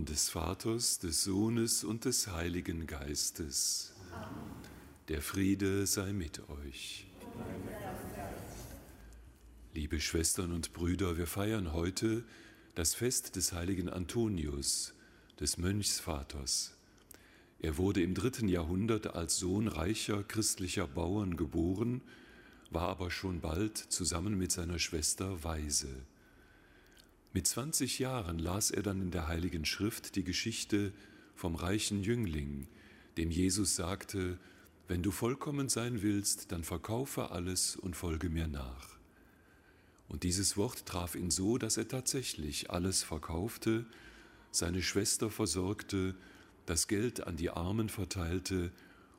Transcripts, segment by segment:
Namen des Vaters, des Sohnes und des Heiligen Geistes. Der Friede sei mit euch. Liebe Schwestern und Brüder, wir feiern heute das Fest des heiligen Antonius, des Mönchsvaters. Er wurde im dritten Jahrhundert als Sohn reicher christlicher Bauern geboren, war aber schon bald zusammen mit seiner Schwester Weise. Mit 20 Jahren las er dann in der Heiligen Schrift die Geschichte vom reichen Jüngling, dem Jesus sagte, wenn du vollkommen sein willst, dann verkaufe alles und folge mir nach. Und dieses Wort traf ihn so, dass er tatsächlich alles verkaufte, seine Schwester versorgte das Geld an die Armen verteilte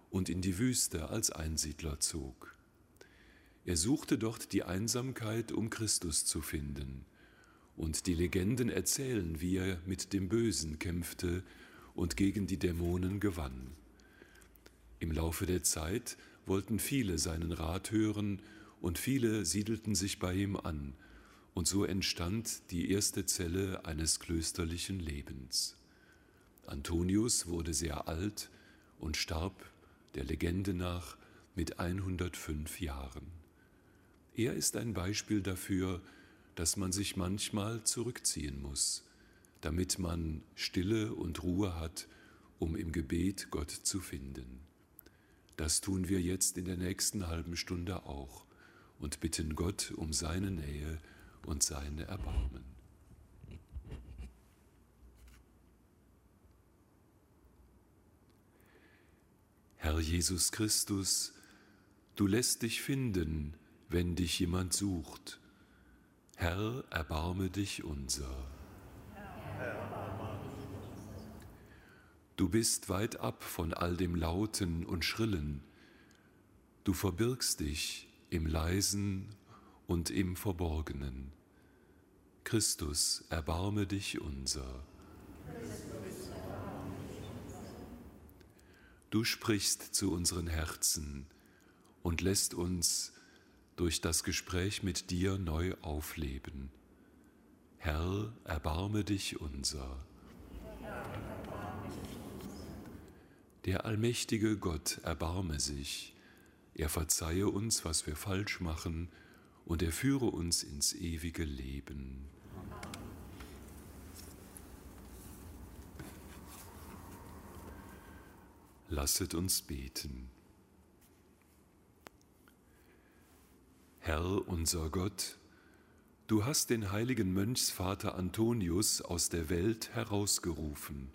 und in die Wüste als Einsiedler zog. Er suchte dort die Einsamkeit, um Christus zu finden, und die Legenden erzählen, wie er mit dem Bösen kämpfte und gegen die Dämonen gewann. Im Laufe der Zeit wollten viele seinen Rat hören und viele siedelten sich bei ihm an, und so entstand die erste Zelle eines klösterlichen Lebens. Antonius wurde sehr alt und starb der Legende nach mit 105 Jahren. Er ist ein Beispiel dafür, dass man sich manchmal zurückziehen muss, damit man Stille und Ruhe hat, um im Gebet Gott zu finden. Das tun wir jetzt in der nächsten halben Stunde auch und bitten Gott um seine Nähe und seine Erbarmen. Herr Jesus Christus, du lässt dich finden, wenn dich jemand sucht. Herr, erbarme dich unser. Du bist weit ab von all dem Lauten und Schrillen. Du verbirgst dich im Leisen und im Verborgenen. Christus, erbarme dich unser. Du sprichst zu unseren Herzen und lässt uns durch das Gespräch mit dir neu aufleben. Herr, erbarme dich unser. Der allmächtige Gott erbarme sich, er verzeihe uns, was wir falsch machen, und er führe uns ins ewige Leben. Lasset uns beten. Herr unser Gott, du hast den heiligen Mönchsvater Antonius aus der Welt herausgerufen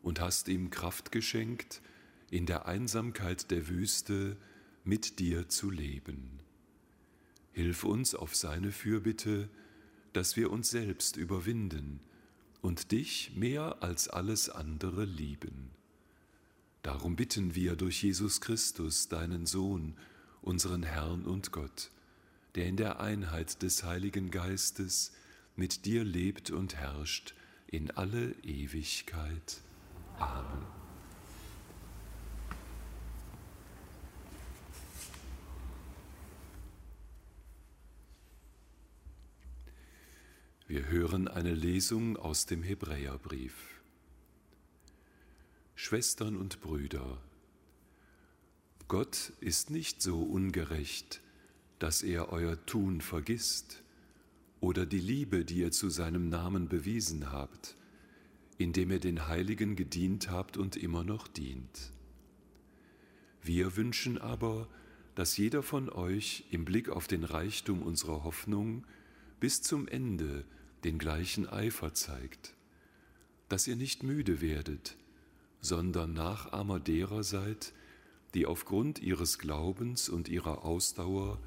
und hast ihm Kraft geschenkt, in der Einsamkeit der Wüste mit dir zu leben. Hilf uns auf seine Fürbitte, dass wir uns selbst überwinden und dich mehr als alles andere lieben. Darum bitten wir durch Jesus Christus, deinen Sohn, unseren Herrn und Gott, der in der Einheit des Heiligen Geistes mit dir lebt und herrscht in alle Ewigkeit. Amen. Wir hören eine Lesung aus dem Hebräerbrief. Schwestern und Brüder, Gott ist nicht so ungerecht, dass er euer Tun vergisst oder die Liebe, die ihr zu seinem Namen bewiesen habt, indem ihr den Heiligen gedient habt und immer noch dient. Wir wünschen aber, dass jeder von euch im Blick auf den Reichtum unserer Hoffnung bis zum Ende den gleichen Eifer zeigt, dass ihr nicht müde werdet, sondern Nachahmer derer seid, die aufgrund ihres Glaubens und ihrer Ausdauer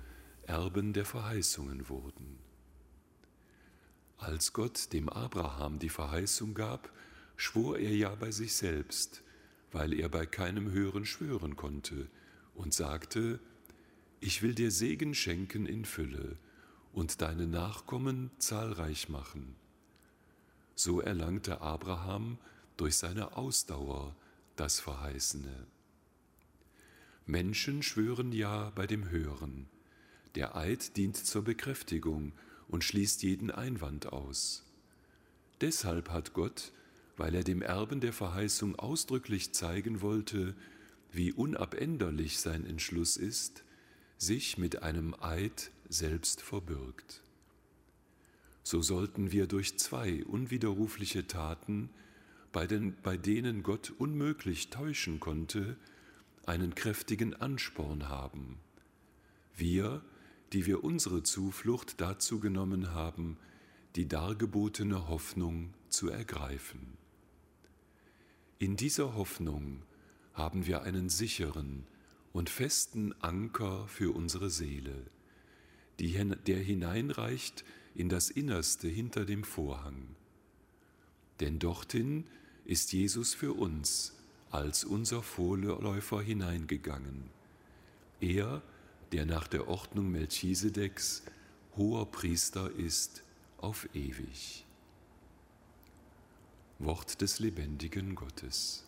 Erben der Verheißungen wurden. Als Gott dem Abraham die Verheißung gab, schwor er ja bei sich selbst, weil er bei keinem Hören schwören konnte, und sagte, ich will dir Segen schenken in Fülle und deine Nachkommen zahlreich machen. So erlangte Abraham durch seine Ausdauer das Verheißene. Menschen schwören ja bei dem Hören. Der Eid dient zur Bekräftigung und schließt jeden Einwand aus. Deshalb hat Gott, weil er dem Erben der Verheißung ausdrücklich zeigen wollte, wie unabänderlich sein Entschluss ist, sich mit einem Eid selbst verbürgt. So sollten wir durch zwei unwiderrufliche Taten, bei, den, bei denen Gott unmöglich täuschen konnte, einen kräftigen Ansporn haben. Wir, die wir unsere Zuflucht dazu genommen haben, die dargebotene Hoffnung zu ergreifen. In dieser Hoffnung haben wir einen sicheren und festen Anker für unsere Seele, der hineinreicht in das Innerste hinter dem Vorhang. Denn dorthin ist Jesus für uns als unser Vorläufer hineingegangen. Er, der nach der Ordnung Melchisedeks hoher Priester ist auf ewig. Wort des lebendigen Gottes.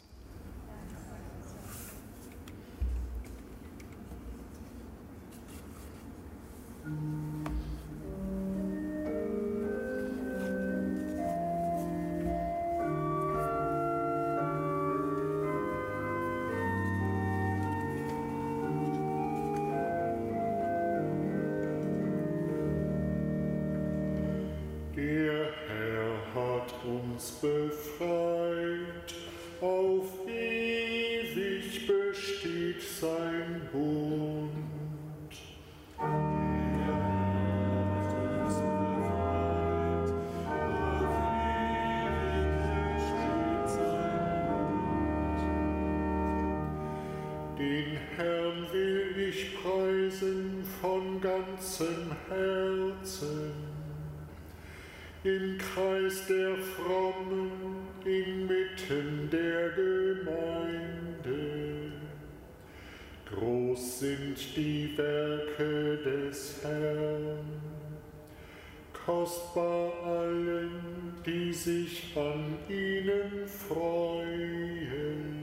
Kreis der Frommen inmitten der Gemeinde. Groß sind die Werke des Herrn, kostbar allen, die sich an ihnen freuen.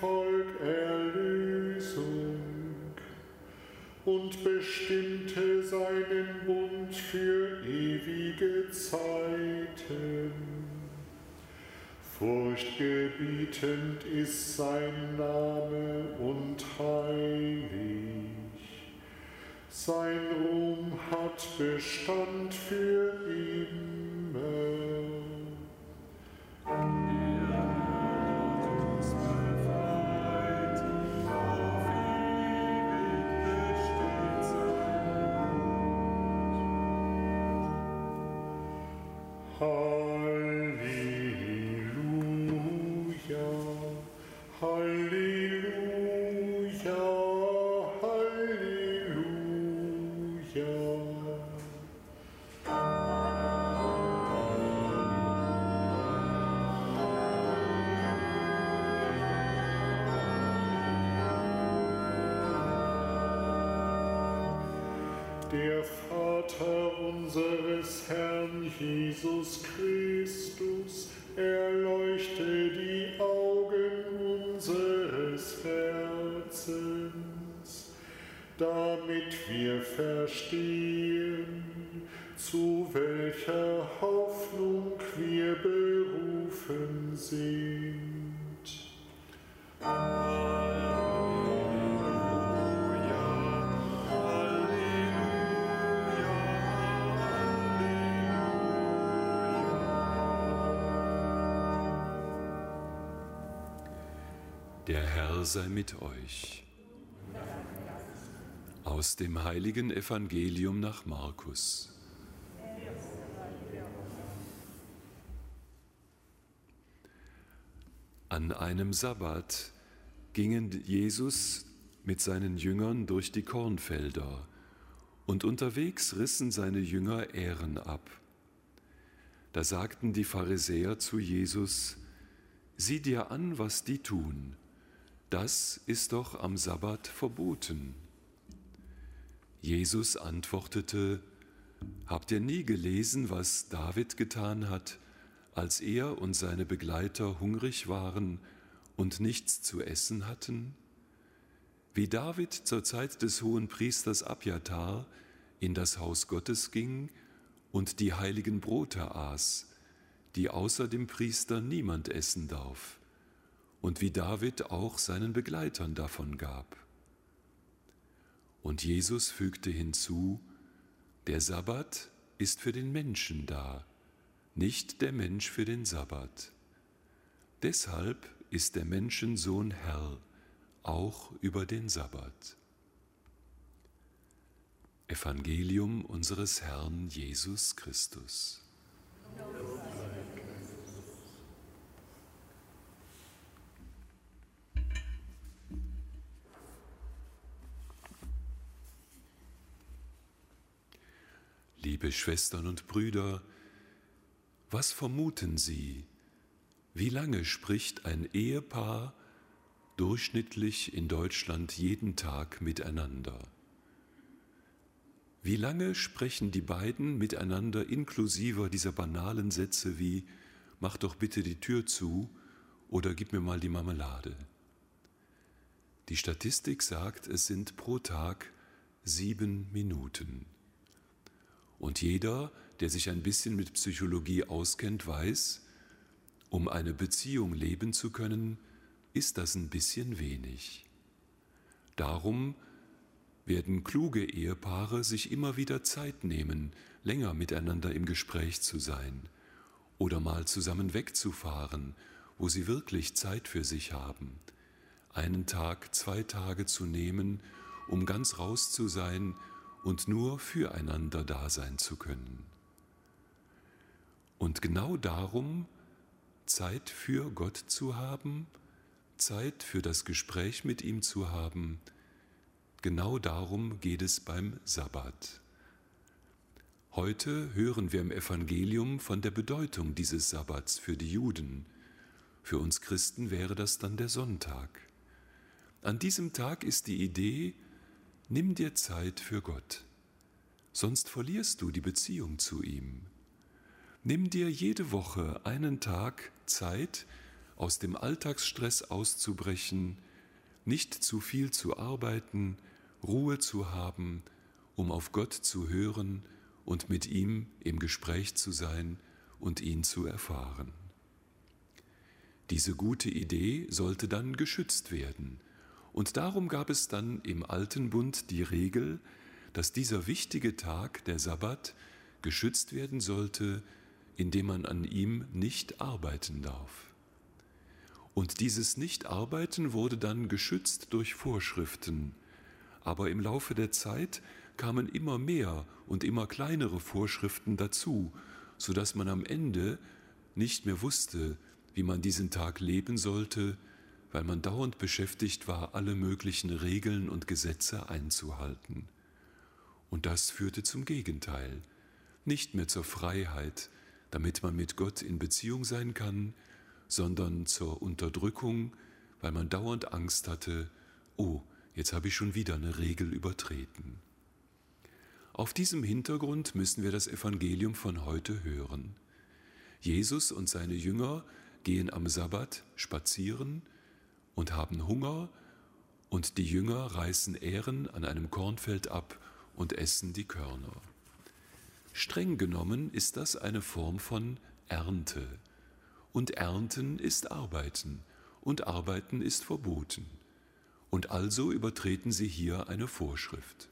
Volk Erlösung und bestimmte seinen Bund für ewige Zeiten. Furchtgebietend ist sein Name und heilig. Sein Ruhm hat Bestand für immer. Herzens, damit wir verstehen, zu welcher Hoffnung wir berufen sind. Amen. Der Herr sei mit euch. Aus dem heiligen Evangelium nach Markus. An einem Sabbat gingen Jesus mit seinen Jüngern durch die Kornfelder, und unterwegs rissen seine Jünger Ähren ab. Da sagten die Pharisäer zu Jesus, Sieh dir an, was die tun das ist doch am Sabbat verboten. Jesus antwortete, Habt ihr nie gelesen, was David getan hat, als er und seine Begleiter hungrig waren und nichts zu essen hatten? Wie David zur Zeit des hohen Priesters Abjatar in das Haus Gottes ging und die heiligen Brote aß, die außer dem Priester niemand essen darf und wie David auch seinen Begleitern davon gab. Und Jesus fügte hinzu, der Sabbat ist für den Menschen da, nicht der Mensch für den Sabbat. Deshalb ist der Menschensohn Herr, auch über den Sabbat. Evangelium unseres Herrn Jesus Christus. Liebe Schwestern und Brüder, was vermuten Sie? Wie lange spricht ein Ehepaar durchschnittlich in Deutschland jeden Tag miteinander? Wie lange sprechen die beiden miteinander inklusive dieser banalen Sätze wie Mach doch bitte die Tür zu oder gib mir mal die Marmelade? Die Statistik sagt, es sind pro Tag sieben Minuten. Und jeder, der sich ein bisschen mit Psychologie auskennt, weiß, um eine Beziehung leben zu können, ist das ein bisschen wenig. Darum werden kluge Ehepaare sich immer wieder Zeit nehmen, länger miteinander im Gespräch zu sein oder mal zusammen wegzufahren, wo sie wirklich Zeit für sich haben, einen Tag, zwei Tage zu nehmen, um ganz raus zu sein und nur füreinander da sein zu können. Und genau darum, Zeit für Gott zu haben, Zeit für das Gespräch mit ihm zu haben, genau darum geht es beim Sabbat. Heute hören wir im Evangelium von der Bedeutung dieses Sabbats für die Juden. Für uns Christen wäre das dann der Sonntag. An diesem Tag ist die Idee, Nimm dir Zeit für Gott, sonst verlierst du die Beziehung zu ihm. Nimm dir jede Woche einen Tag Zeit, aus dem Alltagsstress auszubrechen, nicht zu viel zu arbeiten, Ruhe zu haben, um auf Gott zu hören und mit ihm im Gespräch zu sein und ihn zu erfahren. Diese gute Idee sollte dann geschützt werden und darum gab es dann im Alten Bund die Regel, dass dieser wichtige Tag, der Sabbat, geschützt werden sollte, indem man an ihm nicht arbeiten darf. Und dieses Nichtarbeiten wurde dann geschützt durch Vorschriften, aber im Laufe der Zeit kamen immer mehr und immer kleinere Vorschriften dazu, so dass man am Ende nicht mehr wusste, wie man diesen Tag leben sollte, weil man dauernd beschäftigt war, alle möglichen Regeln und Gesetze einzuhalten. Und das führte zum Gegenteil, nicht mehr zur Freiheit, damit man mit Gott in Beziehung sein kann, sondern zur Unterdrückung, weil man dauernd Angst hatte, oh, jetzt habe ich schon wieder eine Regel übertreten. Auf diesem Hintergrund müssen wir das Evangelium von heute hören. Jesus und seine Jünger gehen am Sabbat spazieren und haben Hunger, und die Jünger reißen Ähren an einem Kornfeld ab und essen die Körner. Streng genommen ist das eine Form von Ernte. Und Ernten ist Arbeiten, und Arbeiten ist verboten. Und also übertreten sie hier eine Vorschrift.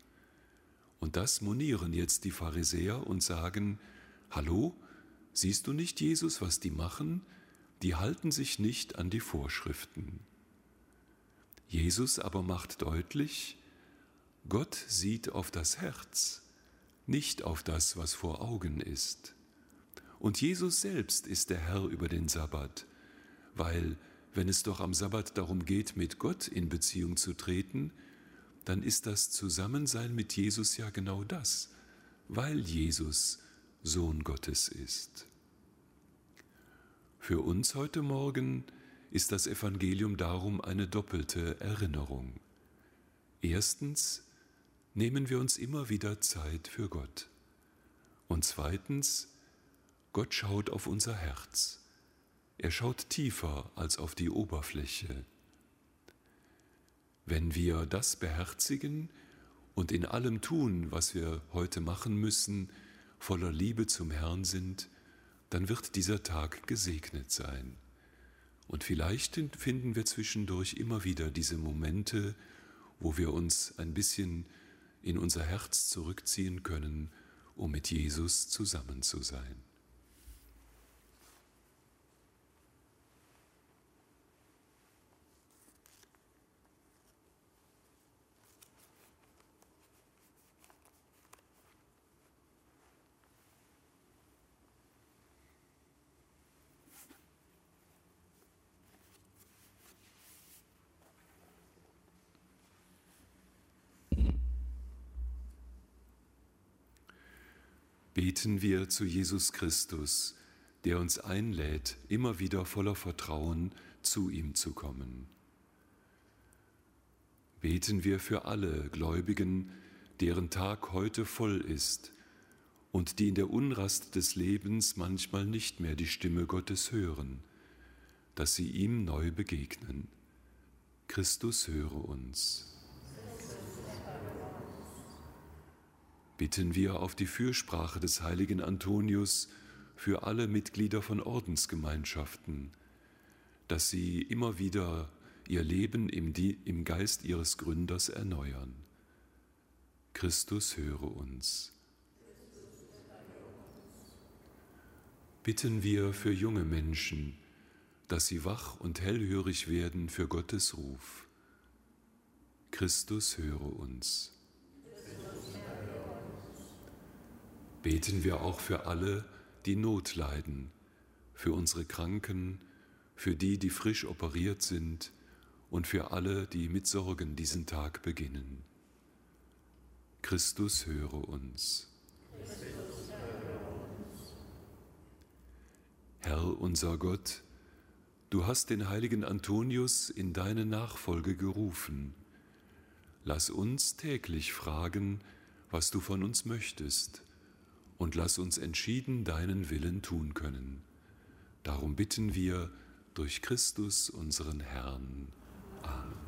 Und das monieren jetzt die Pharisäer und sagen, Hallo, siehst du nicht, Jesus, was die machen? Die halten sich nicht an die Vorschriften. Jesus aber macht deutlich, Gott sieht auf das Herz, nicht auf das, was vor Augen ist. Und Jesus selbst ist der Herr über den Sabbat, weil wenn es doch am Sabbat darum geht, mit Gott in Beziehung zu treten, dann ist das Zusammensein mit Jesus ja genau das, weil Jesus Sohn Gottes ist. Für uns heute Morgen ist das Evangelium darum eine doppelte Erinnerung. Erstens nehmen wir uns immer wieder Zeit für Gott. Und zweitens, Gott schaut auf unser Herz. Er schaut tiefer als auf die Oberfläche. Wenn wir das beherzigen und in allem tun, was wir heute machen müssen, voller Liebe zum Herrn sind, dann wird dieser Tag gesegnet sein. Und vielleicht finden wir zwischendurch immer wieder diese Momente, wo wir uns ein bisschen in unser Herz zurückziehen können, um mit Jesus zusammen zu sein. Beten wir zu Jesus Christus, der uns einlädt, immer wieder voller Vertrauen zu ihm zu kommen. Beten wir für alle Gläubigen, deren Tag heute voll ist und die in der Unrast des Lebens manchmal nicht mehr die Stimme Gottes hören, dass sie ihm neu begegnen. Christus höre uns. Bitten wir auf die Fürsprache des heiligen Antonius für alle Mitglieder von Ordensgemeinschaften, dass sie immer wieder ihr Leben im, im Geist ihres Gründers erneuern. Christus höre uns. Bitten wir für junge Menschen, dass sie wach und hellhörig werden für Gottes Ruf. Christus höre uns. Beten wir auch für alle, die Not leiden, für unsere Kranken, für die, die frisch operiert sind und für alle, die mit Sorgen diesen Tag beginnen. Christus höre uns. Herr unser Gott, du hast den heiligen Antonius in deine Nachfolge gerufen. Lass uns täglich fragen, was du von uns möchtest und lass uns entschieden deinen Willen tun können. Darum bitten wir durch Christus unseren Herrn. Amen.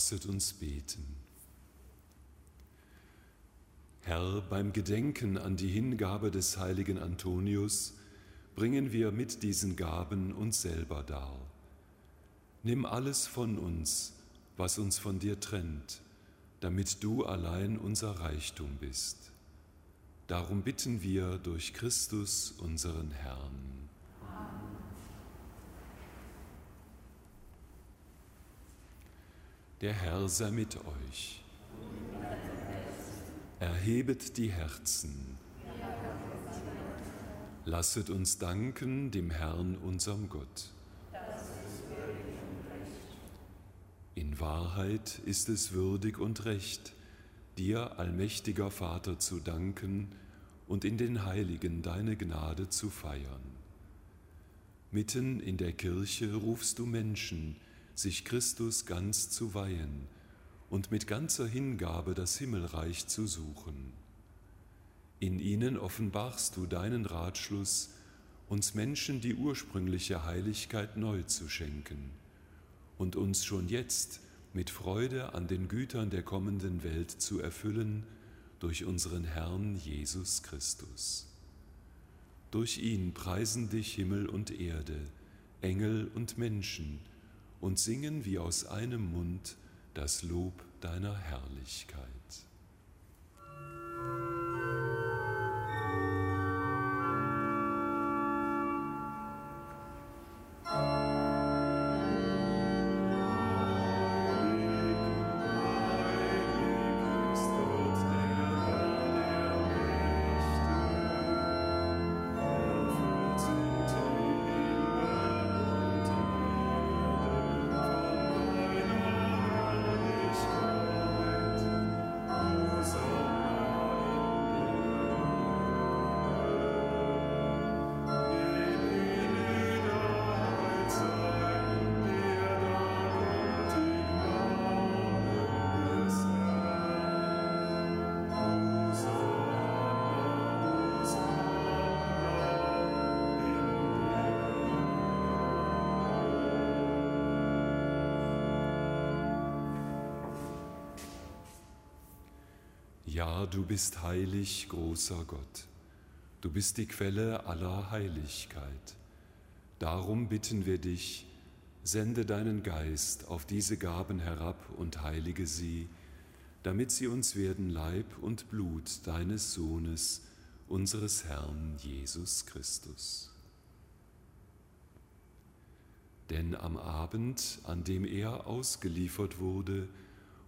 Lasset uns beten. Herr, beim Gedenken an die Hingabe des heiligen Antonius bringen wir mit diesen Gaben uns selber dar. Nimm alles von uns, was uns von dir trennt, damit du allein unser Reichtum bist. Darum bitten wir durch Christus unseren Herrn. Der Herr sei mit euch. Erhebet die Herzen. Lasset uns danken dem Herrn, unserem Gott. In Wahrheit ist es würdig und recht, dir, allmächtiger Vater, zu danken und in den Heiligen deine Gnade zu feiern. Mitten in der Kirche rufst du Menschen, sich Christus ganz zu weihen und mit ganzer Hingabe das Himmelreich zu suchen. In ihnen offenbarst du deinen Ratschluss, uns Menschen die ursprüngliche Heiligkeit neu zu schenken und uns schon jetzt mit Freude an den Gütern der kommenden Welt zu erfüllen durch unseren Herrn Jesus Christus. Durch ihn preisen dich Himmel und Erde, Engel und Menschen, und singen wie aus einem Mund das Lob deiner Herrlichkeit. Ja, du bist heilig, großer Gott. Du bist die Quelle aller Heiligkeit. Darum bitten wir dich, sende deinen Geist auf diese Gaben herab und heilige sie, damit sie uns werden Leib und Blut deines Sohnes, unseres Herrn Jesus Christus. Denn am Abend, an dem er ausgeliefert wurde,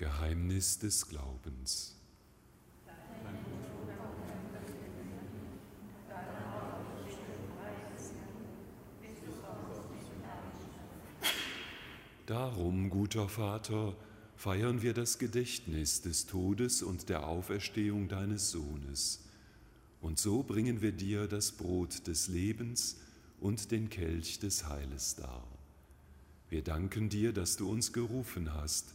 Geheimnis des Glaubens. Darum, guter Vater, feiern wir das Gedächtnis des Todes und der Auferstehung deines Sohnes. Und so bringen wir dir das Brot des Lebens und den Kelch des Heiles dar. Wir danken dir, dass du uns gerufen hast,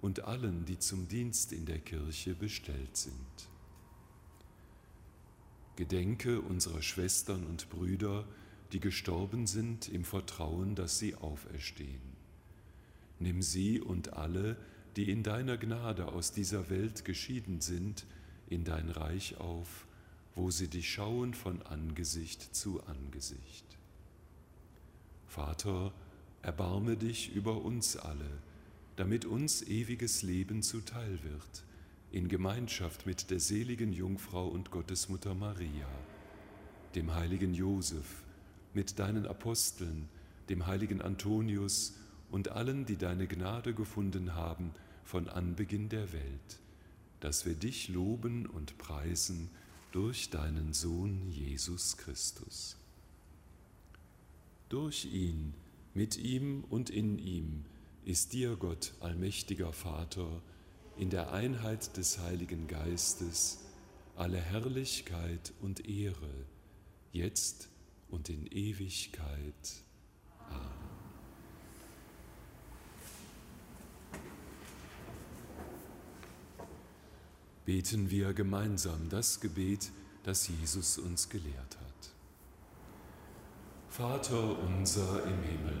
und allen, die zum Dienst in der Kirche bestellt sind. Gedenke unserer Schwestern und Brüder, die gestorben sind im Vertrauen, dass sie auferstehen. Nimm sie und alle, die in deiner Gnade aus dieser Welt geschieden sind, in dein Reich auf, wo sie dich schauen von Angesicht zu Angesicht. Vater, erbarme dich über uns alle, damit uns ewiges Leben zuteil wird, in Gemeinschaft mit der seligen Jungfrau und Gottesmutter Maria, dem heiligen Josef, mit deinen Aposteln, dem heiligen Antonius und allen, die deine Gnade gefunden haben von Anbeginn der Welt, dass wir dich loben und preisen durch deinen Sohn Jesus Christus. Durch ihn, mit ihm und in ihm ist dir, Gott, allmächtiger Vater, in der Einheit des Heiligen Geistes alle Herrlichkeit und Ehre, jetzt und in Ewigkeit. Amen. Beten wir gemeinsam das Gebet, das Jesus uns gelehrt hat. Vater unser im Himmel,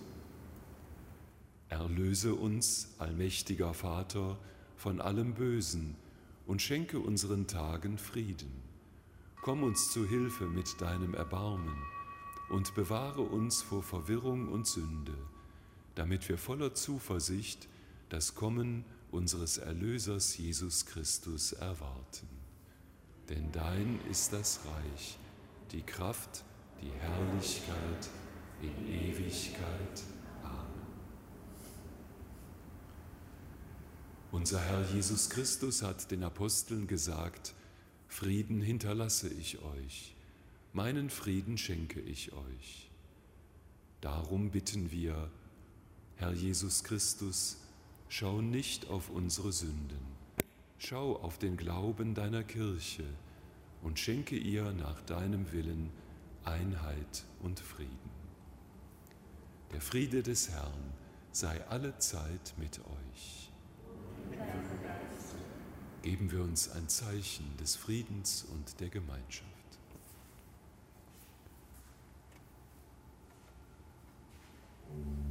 Erlöse uns, allmächtiger Vater, von allem Bösen und schenke unseren Tagen Frieden. Komm uns zu Hilfe mit deinem Erbarmen und bewahre uns vor Verwirrung und Sünde, damit wir voller Zuversicht das Kommen unseres Erlösers Jesus Christus erwarten. Denn dein ist das Reich, die Kraft, die Herrlichkeit in Ewigkeit. Unser Herr Jesus Christus hat den Aposteln gesagt, Frieden hinterlasse ich euch meinen Frieden schenke ich euch. Darum bitten wir, Herr Jesus Christus, schau nicht auf unsere Sünden, schau auf den Glauben deiner Kirche und schenke ihr nach deinem Willen Einheit und Frieden. Der Friede des Herrn sei alle Zeit mit euch. Geben wir uns ein Zeichen des Friedens und der Gemeinschaft. Frieden. Gib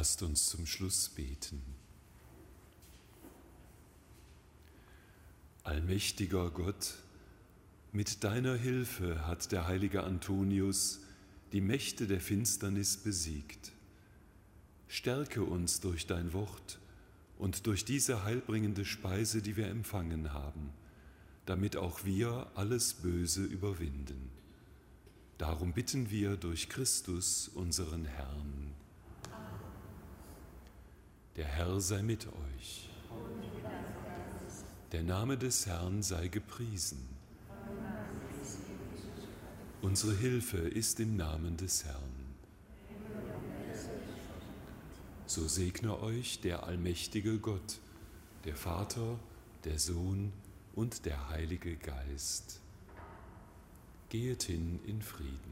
Lasst uns zum Schluss beten. Allmächtiger Gott, mit deiner Hilfe hat der heilige Antonius die Mächte der Finsternis besiegt. Stärke uns durch dein Wort und durch diese heilbringende Speise, die wir empfangen haben, damit auch wir alles Böse überwinden. Darum bitten wir durch Christus, unseren Herrn. Der Herr sei mit euch. Der Name des Herrn sei gepriesen. Unsere Hilfe ist im Namen des Herrn. So segne euch der allmächtige Gott, der Vater, der Sohn und der Heilige Geist. Gehet hin in Frieden.